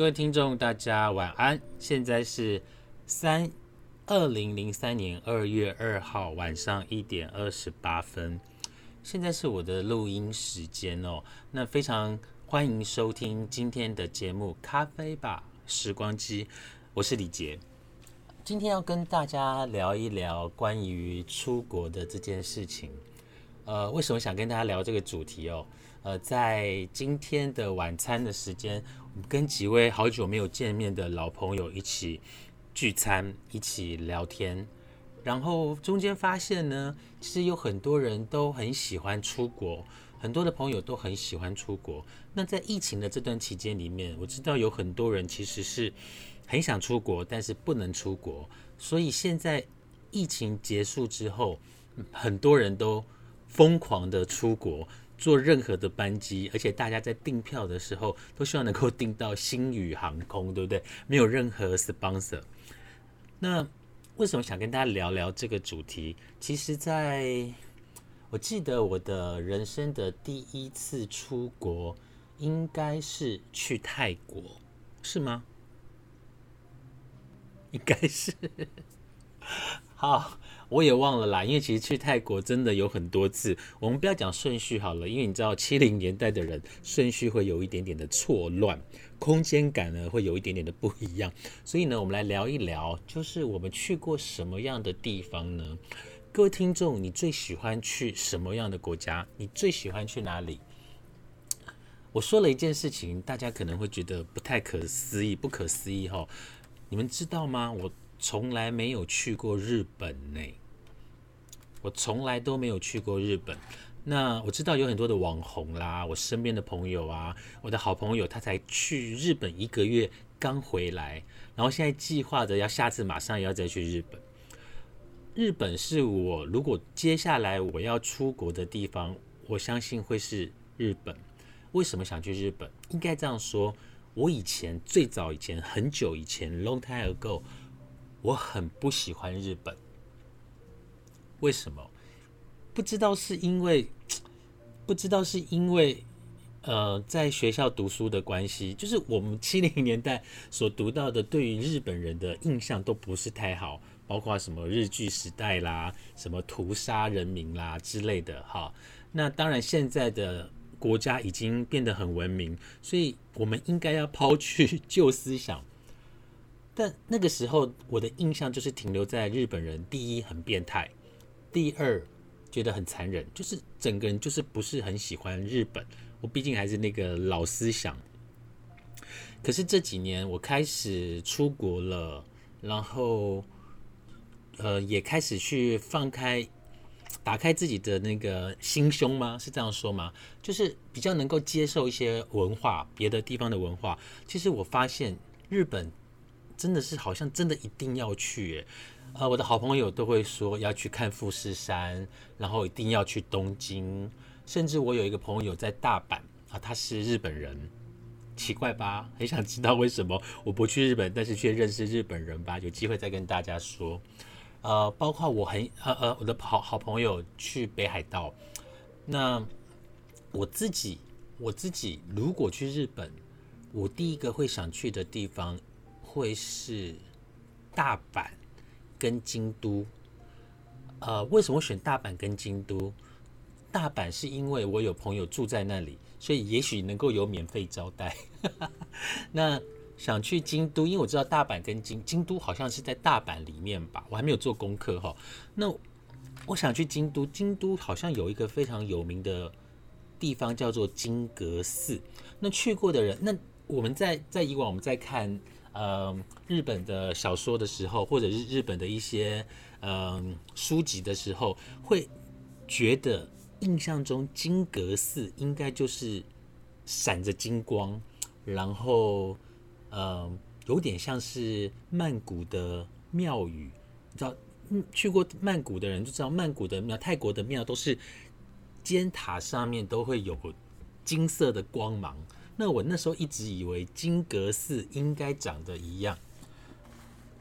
各位听众，大家晚安。现在是三二零零三年二月二号晚上一点二十八分，现在是我的录音时间哦。那非常欢迎收听今天的节目《咖啡吧时光机》，我是李杰。今天要跟大家聊一聊关于出国的这件事情。呃，为什么想跟大家聊这个主题哦？呃，在今天的晚餐的时间。跟几位好久没有见面的老朋友一起聚餐，一起聊天，然后中间发现呢，其实有很多人都很喜欢出国，很多的朋友都很喜欢出国。那在疫情的这段期间里面，我知道有很多人其实是很想出国，但是不能出国。所以现在疫情结束之后，很多人都疯狂的出国。做任何的班机，而且大家在订票的时候都希望能够订到星宇航空，对不对？没有任何 sponsor。那为什么想跟大家聊聊这个主题？其实，在我记得我的人生的第一次出国，应该是去泰国，是吗？应该是。好。我也忘了啦，因为其实去泰国真的有很多次。我们不要讲顺序好了，因为你知道七零年代的人顺序会有一点点的错乱，空间感呢会有一点点的不一样。所以呢，我们来聊一聊，就是我们去过什么样的地方呢？各位听众，你最喜欢去什么样的国家？你最喜欢去哪里？我说了一件事情，大家可能会觉得不太可思议，不可思议哈。你们知道吗？我从来没有去过日本呢。我从来都没有去过日本。那我知道有很多的网红啦，我身边的朋友啊，我的好朋友他才去日本一个月刚回来，然后现在计划着要下次马上要再去日本。日本是我如果接下来我要出国的地方，我相信会是日本。为什么想去日本？应该这样说，我以前最早以前很久以前 long time ago，我很不喜欢日本。为什么？不知道是因为，不知道是因为，呃，在学校读书的关系，就是我们七零年代所读到的，对于日本人的印象都不是太好，包括什么日据时代啦，什么屠杀人民啦之类的。哈，那当然现在的国家已经变得很文明，所以我们应该要抛去旧思想。但那个时候，我的印象就是停留在日本人，第一很变态。第二，觉得很残忍，就是整个人就是不是很喜欢日本。我毕竟还是那个老思想。可是这几年我开始出国了，然后呃也开始去放开、打开自己的那个心胸吗？是这样说吗？就是比较能够接受一些文化，别的地方的文化。其实我发现日本真的是好像真的一定要去。呃，我的好朋友都会说要去看富士山，然后一定要去东京，甚至我有一个朋友在大阪啊，他是日本人，奇怪吧？很想知道为什么我不去日本，但是却认识日本人吧？有机会再跟大家说。呃，包括我很呃呃，我的好好朋友去北海道，那我自己我自己如果去日本，我第一个会想去的地方会是大阪。跟京都，呃，为什么选大阪跟京都？大阪是因为我有朋友住在那里，所以也许能够有免费招待。那想去京都，因为我知道大阪跟京京都好像是在大阪里面吧，我还没有做功课哈。那我想去京都，京都好像有一个非常有名的地方叫做金阁寺。那去过的人，那我们在在以往我们在看。呃，日本的小说的时候，或者是日本的一些嗯书籍的时候，会觉得印象中金阁寺应该就是闪着金光，然后呃有点像是曼谷的庙宇。你知道，嗯，去过曼谷的人就知道，曼谷的庙、泰国的庙都是尖塔上面都会有金色的光芒。那我那时候一直以为金阁寺应该长得一样。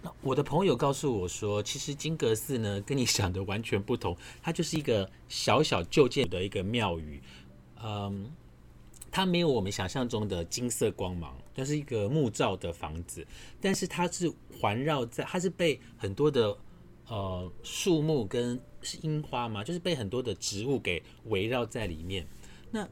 那我的朋友告诉我说，其实金阁寺呢跟你想的完全不同，它就是一个小小旧建的一个庙宇。嗯，它没有我们想象中的金色光芒，它是一个木造的房子，但是它是环绕在，它是被很多的呃树木跟是樱花嘛，就是被很多的植物给围绕在里面。那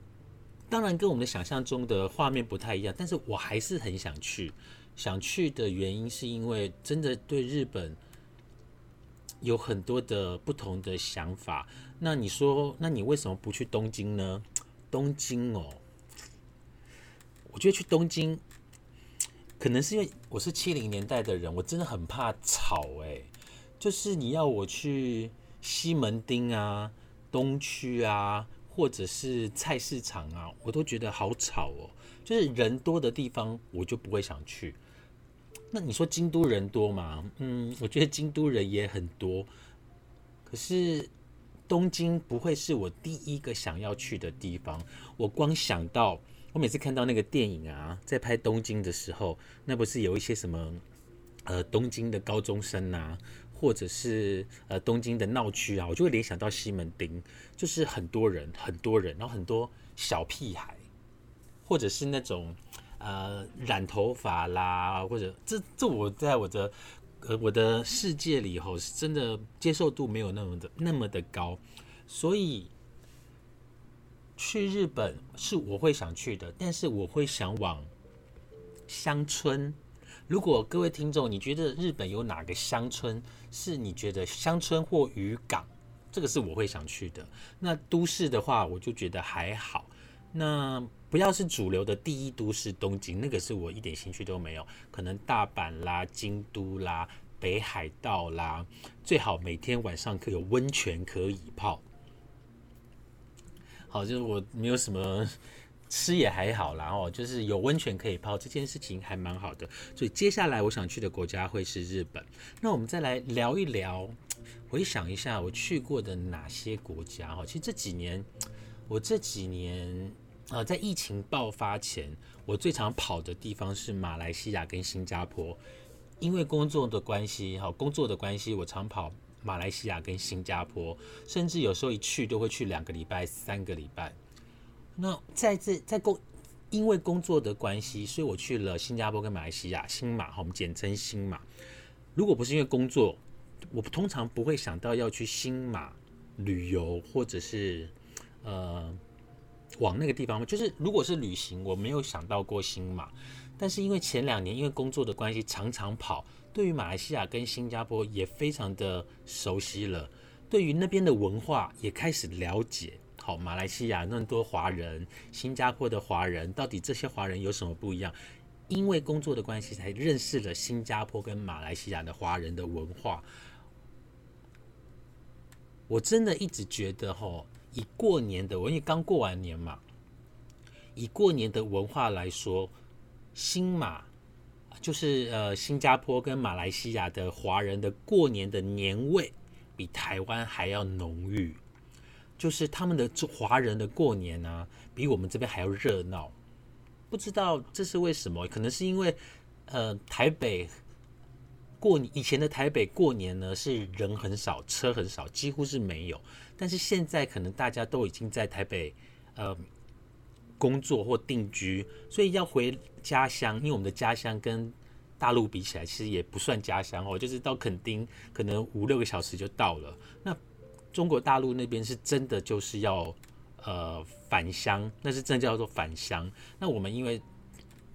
当然跟我们的想象中的画面不太一样，但是我还是很想去。想去的原因是因为真的对日本有很多的不同的想法。那你说，那你为什么不去东京呢？东京哦。我觉得去东京，可能是因为我是七零年代的人，我真的很怕吵哎。就是你要我去西门町啊、东区啊，或者是菜市场啊，我都觉得好吵哦。就是人多的地方，我就不会想去。那你说京都人多吗？嗯，我觉得京都人也很多。可是东京不会是我第一个想要去的地方。我光想到。我每次看到那个电影啊，在拍东京的时候，那不是有一些什么呃东京的高中生呐，或者是呃东京的闹区啊，我就会联想到西门町，就是很多人很多人，然后很多小屁孩，或者是那种呃染头发啦，或者这这我在我的呃我的世界里吼是真的接受度没有那么的那么的高，所以。去日本是我会想去的，但是我会想往乡村。如果各位听众，你觉得日本有哪个乡村是你觉得乡村或渔港，这个是我会想去的。那都市的话，我就觉得还好。那不要是主流的第一都市东京，那个是我一点兴趣都没有。可能大阪啦、京都啦、北海道啦，最好每天晚上可有温泉可以泡。好，就是我没有什么吃也还好啦，哦，就是有温泉可以泡，这件事情还蛮好的。所以接下来我想去的国家会是日本。那我们再来聊一聊，回想一下我去过的哪些国家哈。其实这几年，我这几年啊，在疫情爆发前，我最常跑的地方是马来西亚跟新加坡，因为工作的关系，哈，工作的关系，我常跑。马来西亚跟新加坡，甚至有时候一去都会去两个礼拜、三个礼拜。那在这在工因为工作的关系，所以我去了新加坡跟马来西亚，新马哈，我们简称新马。如果不是因为工作，我通常不会想到要去新马旅游，或者是呃往那个地方。就是如果是旅行，我没有想到过新马。但是因为前两年因为工作的关系，常常跑。对于马来西亚跟新加坡也非常的熟悉了，对于那边的文化也开始了解。好，马来西亚那么多华人，新加坡的华人，到底这些华人有什么不一样？因为工作的关系，才认识了新加坡跟马来西亚的华人的文化。我真的一直觉得，吼，以过年的，我因为刚过完年嘛，以过年的文化来说，新马。就是呃，新加坡跟马来西亚的华人的过年的年味比台湾还要浓郁，就是他们的华人的过年呢，比我们这边还要热闹。不知道这是为什么？可能是因为呃，台北过以前的台北过年呢是人很少，车很少，几乎是没有。但是现在可能大家都已经在台北呃。工作或定居，所以要回家乡。因为我们的家乡跟大陆比起来，其实也不算家乡哦，就是到垦丁可能五六个小时就到了。那中国大陆那边是真的就是要呃返乡，那是真叫做返乡。那我们因为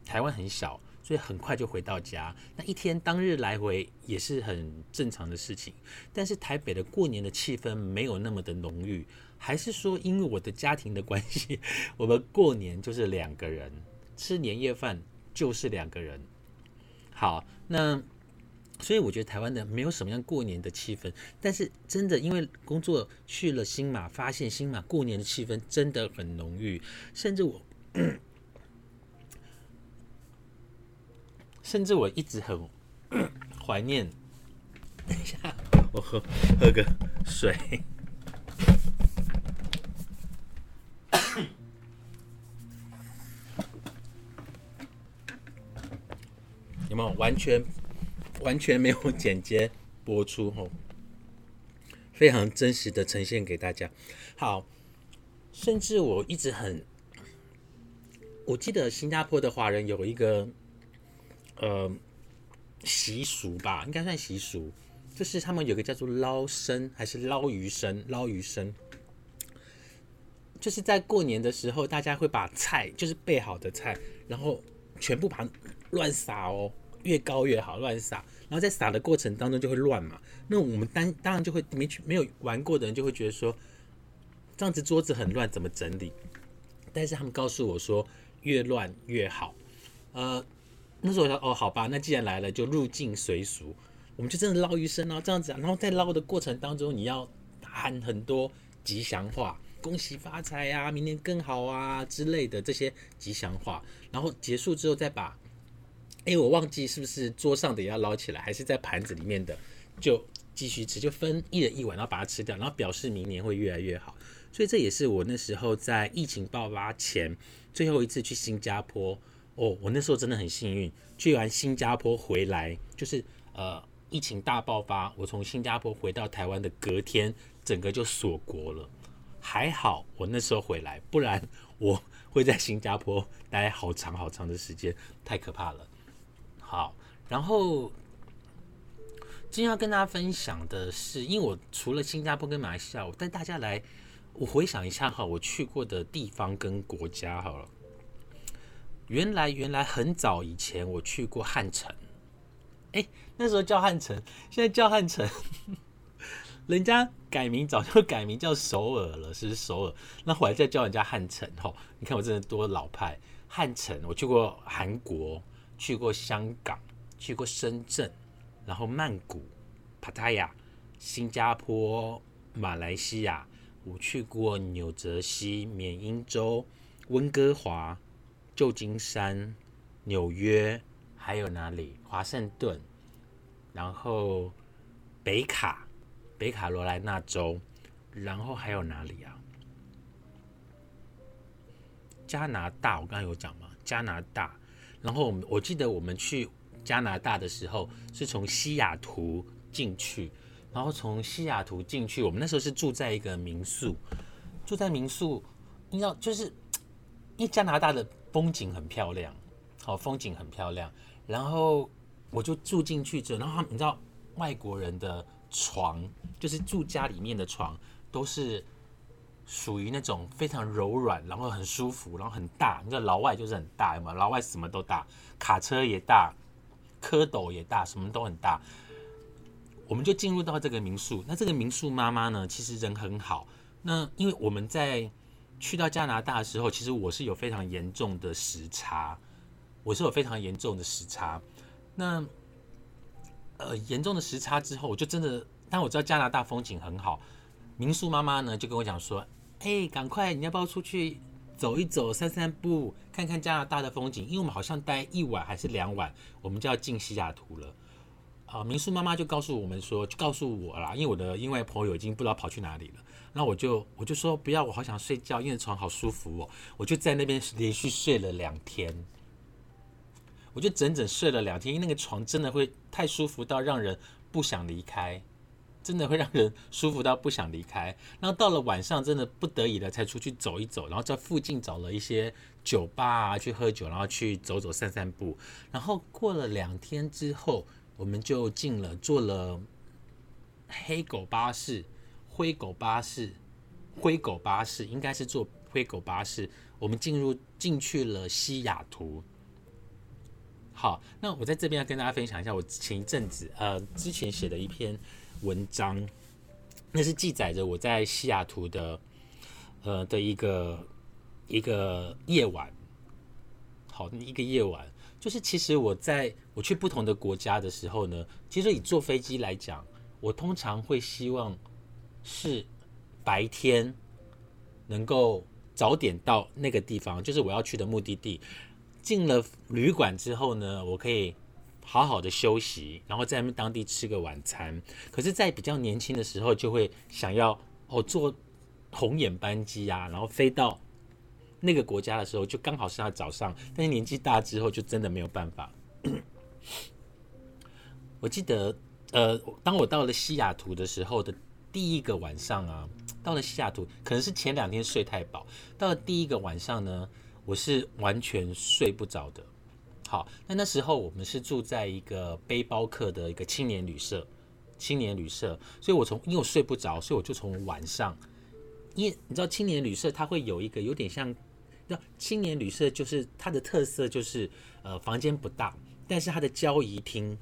台湾很小，所以很快就回到家。那一天当日来回也是很正常的事情。但是台北的过年的气氛没有那么的浓郁。还是说，因为我的家庭的关系，我们过年就是两个人吃年夜饭，就是两个人。好，那所以我觉得台湾的没有什么样过年的气氛。但是真的，因为工作去了新马，发现新马过年的气氛真的很浓郁，甚至我，甚至我一直很怀念。等一下，我喝喝个水。有没有完全完全没有剪接播出？吼，非常真实的呈现给大家。好，甚至我一直很我记得新加坡的华人有一个呃习俗吧，应该算习俗，就是他们有个叫做捞生还是捞鱼生，捞鱼生，就是在过年的时候，大家会把菜，就是备好的菜，然后全部把它乱撒哦，越高越好，乱撒。然后在撒的过程当中就会乱嘛，那我们当当然就会没去没有玩过的人就会觉得说，这样子桌子很乱，怎么整理？但是他们告诉我说，越乱越好。呃，那时候我说哦，好吧，那既然来了，就入境随俗，我们就真的捞鱼生哦，这样子啊。然后在捞的过程当中，你要喊很多吉祥话，恭喜发财啊，明年更好啊之类的这些吉祥话。然后结束之后再把。哎，我忘记是不是桌上的也要捞起来，还是在盘子里面的就继续吃，就分一人一碗，然后把它吃掉，然后表示明年会越来越好。所以这也是我那时候在疫情爆发前最后一次去新加坡哦。我那时候真的很幸运，去完新加坡回来，就是呃疫情大爆发，我从新加坡回到台湾的隔天，整个就锁国了。还好我那时候回来，不然我会在新加坡待好长好长的时间，太可怕了。好，然后今天要跟大家分享的是，因为我除了新加坡跟马来西亚，我带大家来，我回想一下哈，我去过的地方跟国家好了。原来原来很早以前我去过汉城，哎，那时候叫汉城，现在叫汉城，人家改名早就改名叫首尔了，是首尔？那我还在叫人家汉城哈，你看我真的多老派。汉城，我去过韩国。去过香港，去过深圳，然后曼谷、帕塔亚、新加坡、马来西亚，我去过纽泽西、缅因州、温哥华、旧金山、纽约，还有哪里？华盛顿，然后北卡、北卡罗来纳州，然后还有哪里啊？加拿大，我刚刚有讲吗？加拿大。然后我我记得我们去加拿大的时候是从西雅图进去，然后从西雅图进去，我们那时候是住在一个民宿，住在民宿，你知道就是 因为加拿大的风景很漂亮，好风景很漂亮，然后我就住进去之后，然后你知道外国人的床就是住家里面的床都是。属于那种非常柔软，然后很舒服，然后很大。你知道老外就是很大嘛，老外什么都大，卡车也大，蝌蚪也大，什么都很大。我们就进入到这个民宿，那这个民宿妈妈呢，其实人很好。那因为我们在去到加拿大的时候，其实我是有非常严重的时差，我是有非常严重的时差。那呃严重的时差之后，我就真的，但我知道加拿大风景很好。民宿妈妈呢就跟我讲说：“哎，赶快，你要不要出去走一走、散散步，看看加拿大的风景？因为我们好像待一晚还是两晚，我们就要进西雅图了。”啊，民宿妈妈就告诉我们说，就告诉我啦，因为我的因为朋友已经不知道跑去哪里了。那我就我就说不要，我好想睡觉，因为床好舒服哦。我就在那边连续睡了两天，我就整整睡了两天，因为那个床真的会太舒服到让人不想离开。真的会让人舒服到不想离开。然后到了晚上，真的不得已了才出去走一走。然后在附近找了一些酒吧啊去喝酒，然后去走走散散步。然后过了两天之后，我们就进了坐了黑狗巴士、灰狗巴士、灰狗巴士，应该是坐灰狗巴士。我们进入进去了西雅图。好，那我在这边要跟大家分享一下，我前一阵子呃之前写的一篇。文章，那是记载着我在西雅图的，呃的一个一个夜晚，好，一个夜晚，就是其实我在我去不同的国家的时候呢，其实以坐飞机来讲，我通常会希望是白天能够早点到那个地方，就是我要去的目的地。进了旅馆之后呢，我可以。好好的休息，然后在当地吃个晚餐。可是，在比较年轻的时候，就会想要哦坐红眼班机啊，然后飞到那个国家的时候，就刚好是他早上。但是年纪大之后，就真的没有办法。我记得，呃，当我到了西雅图的时候的第一个晚上啊，到了西雅图，可能是前两天睡太饱，到了第一个晚上呢，我是完全睡不着的。好，那那时候我们是住在一个背包客的一个青年旅社，青年旅社，所以我从因为我睡不着，所以我就从晚上，因为你知道青年旅社它会有一个有点像，那青年旅社就是它的特色就是呃房间不大，但是它的交谊厅。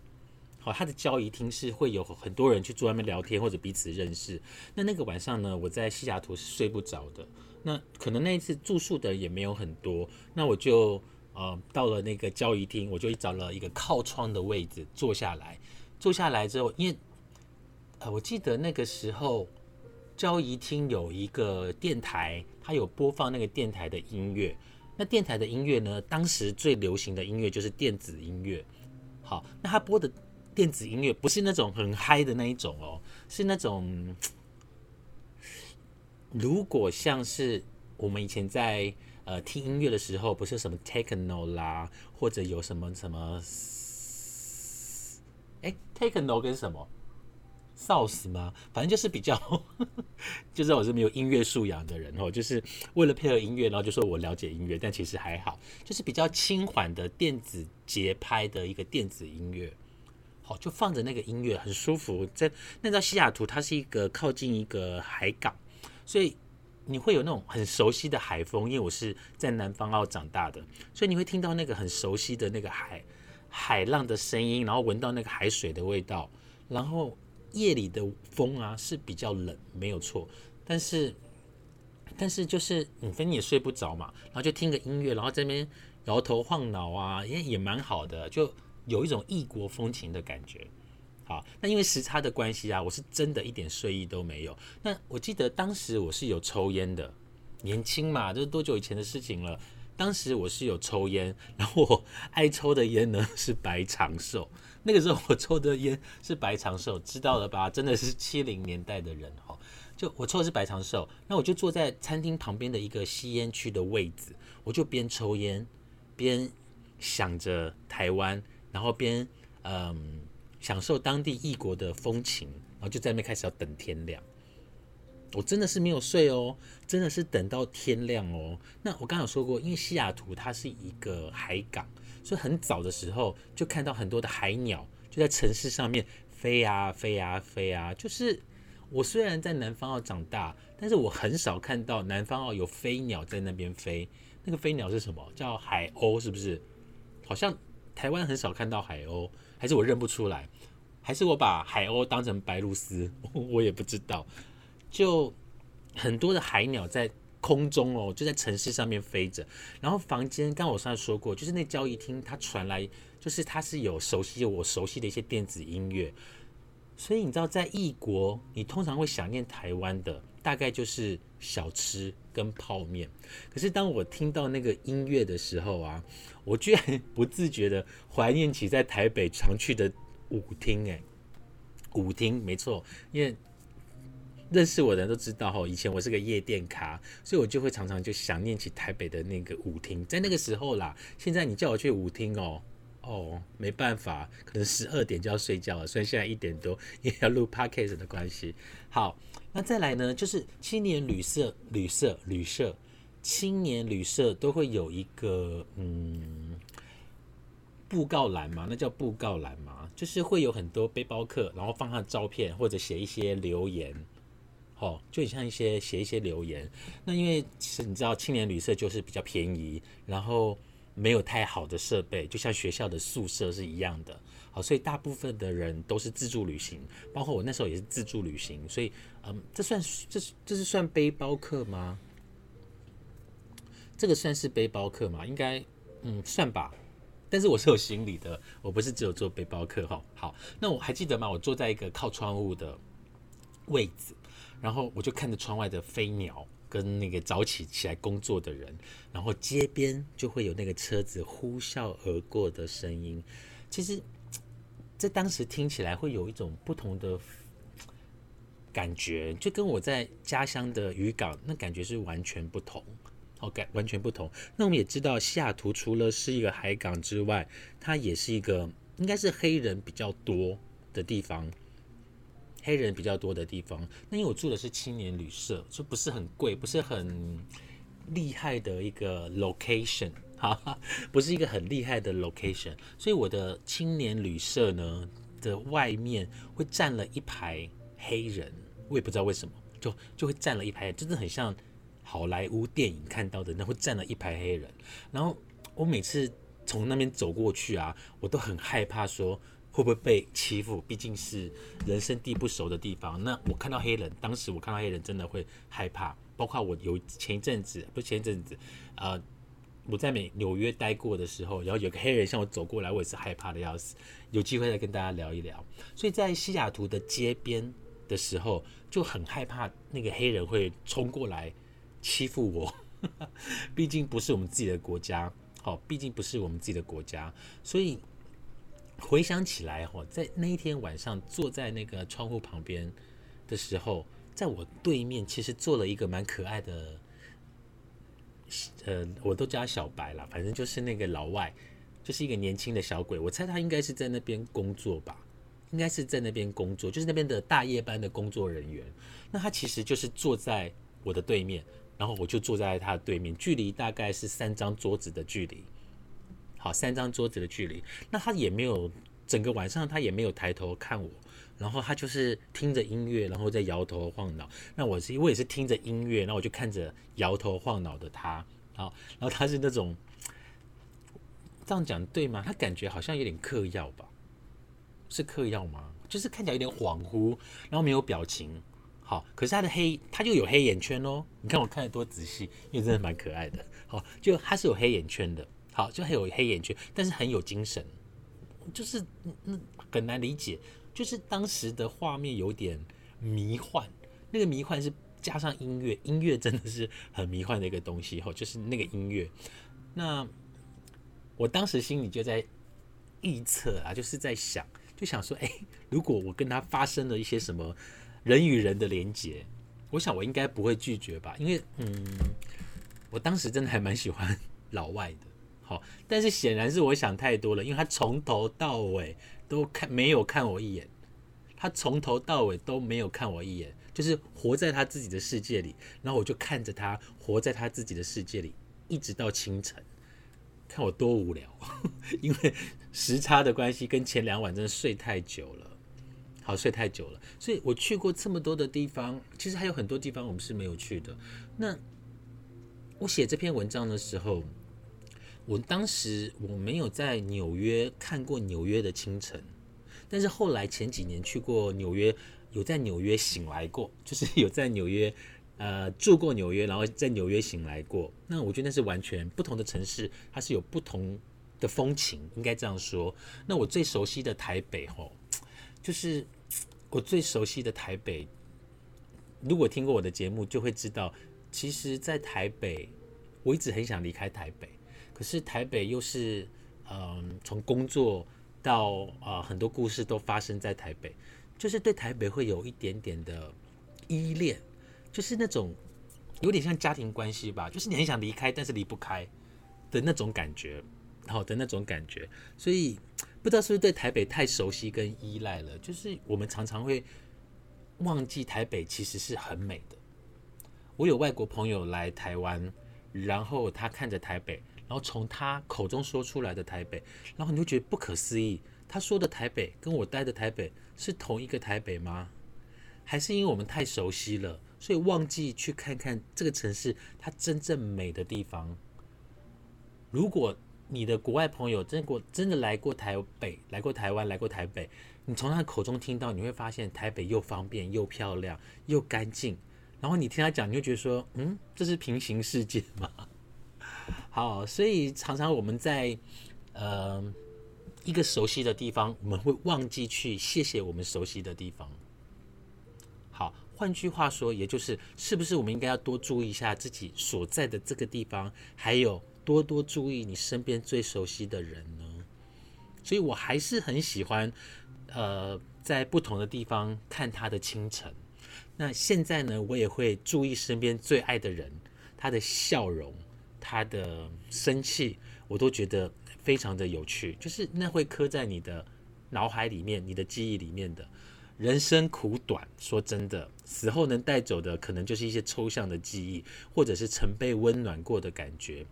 好，他的交谊厅是会有很多人去坐外面聊天或者彼此认识。那那个晚上呢，我在西雅图是睡不着的。那可能那一次住宿的也没有很多，那我就呃到了那个交易厅，我就找了一个靠窗的位置坐下来。坐下来之后，因为呃我记得那个时候交易厅有一个电台，它有播放那个电台的音乐。那电台的音乐呢，当时最流行的音乐就是电子音乐。好，那他播的。电子音乐不是那种很嗨的那一种哦，是那种 如果像是我们以前在呃听音乐的时候，不是什么 techno 啦，或者有什么什么，哎，techno 跟什么 sauce 吗？反正就是比较，就知道我是没有音乐素养的人哦，就是为了配合音乐，然后就说我了解音乐，但其实还好，就是比较轻缓的电子节拍的一个电子音乐。好就放着那个音乐很舒服，在那在西雅图，它是一个靠近一个海港，所以你会有那种很熟悉的海风。因为我是在南方澳长大的，所以你会听到那个很熟悉的那个海海浪的声音，然后闻到那个海水的味道。然后夜里的风啊是比较冷，没有错，但是但是就是你反正也睡不着嘛，然后就听个音乐，然后这边摇头晃脑啊，也也蛮好的，就。有一种异国风情的感觉，好，那因为时差的关系啊，我是真的一点睡意都没有。那我记得当时我是有抽烟的，年轻嘛，这是多久以前的事情了？当时我是有抽烟，然后我爱抽的烟呢是白长寿。那个时候我抽的烟是白长寿，知道了吧？真的是七零年代的人哈，就我抽的是白长寿，那我就坐在餐厅旁边的一个吸烟区的位置，我就边抽烟边想着台湾。然后边嗯享受当地异国的风情，然后就在那边开始要等天亮。我真的是没有睡哦，真的是等到天亮哦。那我刚刚有说过，因为西雅图它是一个海港，所以很早的时候就看到很多的海鸟就在城市上面飞啊飞啊飞啊。就是我虽然在南方澳长大，但是我很少看到南方澳有飞鸟在那边飞。那个飞鸟是什么？叫海鸥是不是？好像。台湾很少看到海鸥，还是我认不出来，还是我把海鸥当成白鹭鸶，我也不知道。就很多的海鸟在空中哦，就在城市上面飞着。然后房间，刚我上次说过，就是那交易厅，它传来就是它是有熟悉我熟悉的一些电子音乐。所以你知道，在异国，你通常会想念台湾的，大概就是小吃跟泡面。可是当我听到那个音乐的时候啊。我居然 不自觉的怀念起在台北常去的舞厅，哎，舞厅没错，因为认识我的人都知道哈，以前我是个夜店咖，所以我就会常常就想念起台北的那个舞厅，在那个时候啦。现在你叫我去舞厅哦，哦，没办法，可能十二点就要睡觉了，虽然现在一点多，因为要录 podcast 的关系。好，那再来呢，就是青年旅社，旅社，旅社。青年旅社都会有一个嗯布告栏嘛，那叫布告栏嘛，就是会有很多背包客，然后放上照片或者写一些留言，哦，就像一些写一些留言。那因为其实你知道，青年旅社就是比较便宜，然后没有太好的设备，就像学校的宿舍是一样的。好，所以大部分的人都是自助旅行，包括我那时候也是自助旅行，所以嗯，这算这是这是算背包客吗？这个算是背包客吗？应该，嗯，算吧。但是我是有行李的，我不是只有做背包客哈。好，那我还记得吗？我坐在一个靠窗户的位置，然后我就看着窗外的飞鸟跟那个早起起来工作的人，然后街边就会有那个车子呼啸而过的声音。其实，在当时听起来会有一种不同的感觉，就跟我在家乡的渔港那感觉是完全不同。OK，完全不同。那我们也知道，西雅图除了是一个海港之外，它也是一个应该是黑人比较多的地方。黑人比较多的地方。那因为我住的是青年旅社，就不是很贵，不是很厉害的一个 location，哈哈，不是一个很厉害的 location，所以我的青年旅社呢的外面会站了一排黑人，我也不知道为什么，就就会站了一排，真的很像好莱坞电影看到的，那会站了一排黑人。然后我每次从那边走过去啊，我都很害怕说会不会被欺负，毕竟是人生地不熟的地方。那我看到黑人，当时我看到黑人真的会害怕。包括我有前一阵子，不是前一阵子，呃，我在美纽约待过的时候，然后有个黑人向我走过来，我也是害怕的要死。有机会再跟大家聊一聊。所以在西雅图的街边的时候，就很害怕那个黑人会冲过来欺负我，毕竟不是我们自己的国家，好，毕竟不是我们自己的国家。所以回想起来，哈，在那一天晚上坐在那个窗户旁边的时候。在我对面，其实坐了一个蛮可爱的，呃，我都叫他小白了，反正就是那个老外，就是一个年轻的小鬼。我猜他应该是在那边工作吧，应该是在那边工作，就是那边的大夜班的工作人员。那他其实就是坐在我的对面，然后我就坐在他对面，距离大概是三张桌子的距离。好，三张桌子的距离，那他也没有整个晚上他也没有抬头看我。然后他就是听着音乐，然后在摇头晃脑。那我是我也是听着音乐，然后我就看着摇头晃脑的他。好，然后他是那种这样讲对吗？他感觉好像有点嗑药吧？是嗑药吗？就是看起来有点恍惚，然后没有表情。好，可是他的黑他就有黑眼圈哦。你看我看的多仔细，因为真的蛮可爱的。好，就他是有黑眼圈的。好，就还有黑眼圈，但是很有精神，就是那很难理解。就是当时的画面有点迷幻，那个迷幻是加上音乐，音乐真的是很迷幻的一个东西哈。就是那个音乐，那我当时心里就在预测啊，就是在想，就想说，哎，如果我跟他发生了一些什么人与人的连接，我想我应该不会拒绝吧，因为嗯，我当时真的还蛮喜欢 老外的，好，但是显然是我想太多了，因为他从头到尾。都看没有看我一眼，他从头到尾都没有看我一眼，就是活在他自己的世界里，然后我就看着他活在他自己的世界里，一直到清晨，看我多无聊，因为时差的关系，跟前两晚真的睡太久了，好睡太久了，所以我去过这么多的地方，其实还有很多地方我们是没有去的。那我写这篇文章的时候。我当时我没有在纽约看过纽约的清晨，但是后来前几年去过纽约，有在纽约醒来过，就是有在纽约呃住过纽约，然后在纽约醒来过。那我觉得那是完全不同的城市，它是有不同的风情，应该这样说。那我最熟悉的台北吼，就是我最熟悉的台北。如果听过我的节目，就会知道，其实，在台北，我一直很想离开台北。可是台北又是，嗯，从工作到啊，很多故事都发生在台北，就是对台北会有一点点的依恋，就是那种有点像家庭关系吧，就是你很想离开，但是离不开的那种感觉，好的那种感觉，所以不知道是不是对台北太熟悉跟依赖了，就是我们常常会忘记台北其实是很美的。我有外国朋友来台湾，然后他看着台北。然后从他口中说出来的台北，然后你就觉得不可思议。他说的台北跟我待的台北是同一个台北吗？还是因为我们太熟悉了，所以忘记去看看这个城市它真正美的地方？如果你的国外朋友真过真的来过台北，来过台湾，来过台北，你从他口中听到，你会发现台北又方便又漂亮又干净。然后你听他讲，你就觉得说，嗯，这是平行世界吗？好，所以常常我们在呃一个熟悉的地方，我们会忘记去谢谢我们熟悉的地方。好，换句话说，也就是是不是我们应该要多注意一下自己所在的这个地方，还有多多注意你身边最熟悉的人呢？所以我还是很喜欢呃在不同的地方看他的清晨。那现在呢，我也会注意身边最爱的人，他的笑容。他的生气，我都觉得非常的有趣，就是那会刻在你的脑海里面、你的记忆里面的。人生苦短，说真的，死后能带走的可能就是一些抽象的记忆，或者是曾被温暖过的感觉。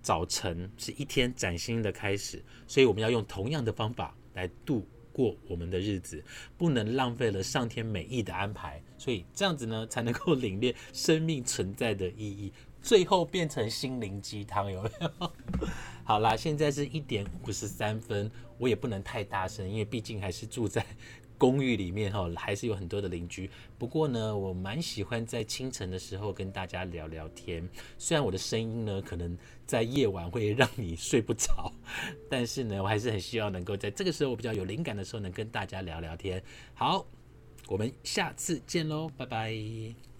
早晨是一天崭新的开始，所以我们要用同样的方法来度过我们的日子，不能浪费了上天美意的安排。所以这样子呢，才能够领略生命存在的意义。最后变成心灵鸡汤，有没有？好啦，现在是一点五十三分，我也不能太大声，因为毕竟还是住在。公寓里面哈，还是有很多的邻居。不过呢，我蛮喜欢在清晨的时候跟大家聊聊天。虽然我的声音呢，可能在夜晚会让你睡不着，但是呢，我还是很希望能够在这个时候我比较有灵感的时候，能跟大家聊聊天。好，我们下次见喽，拜拜。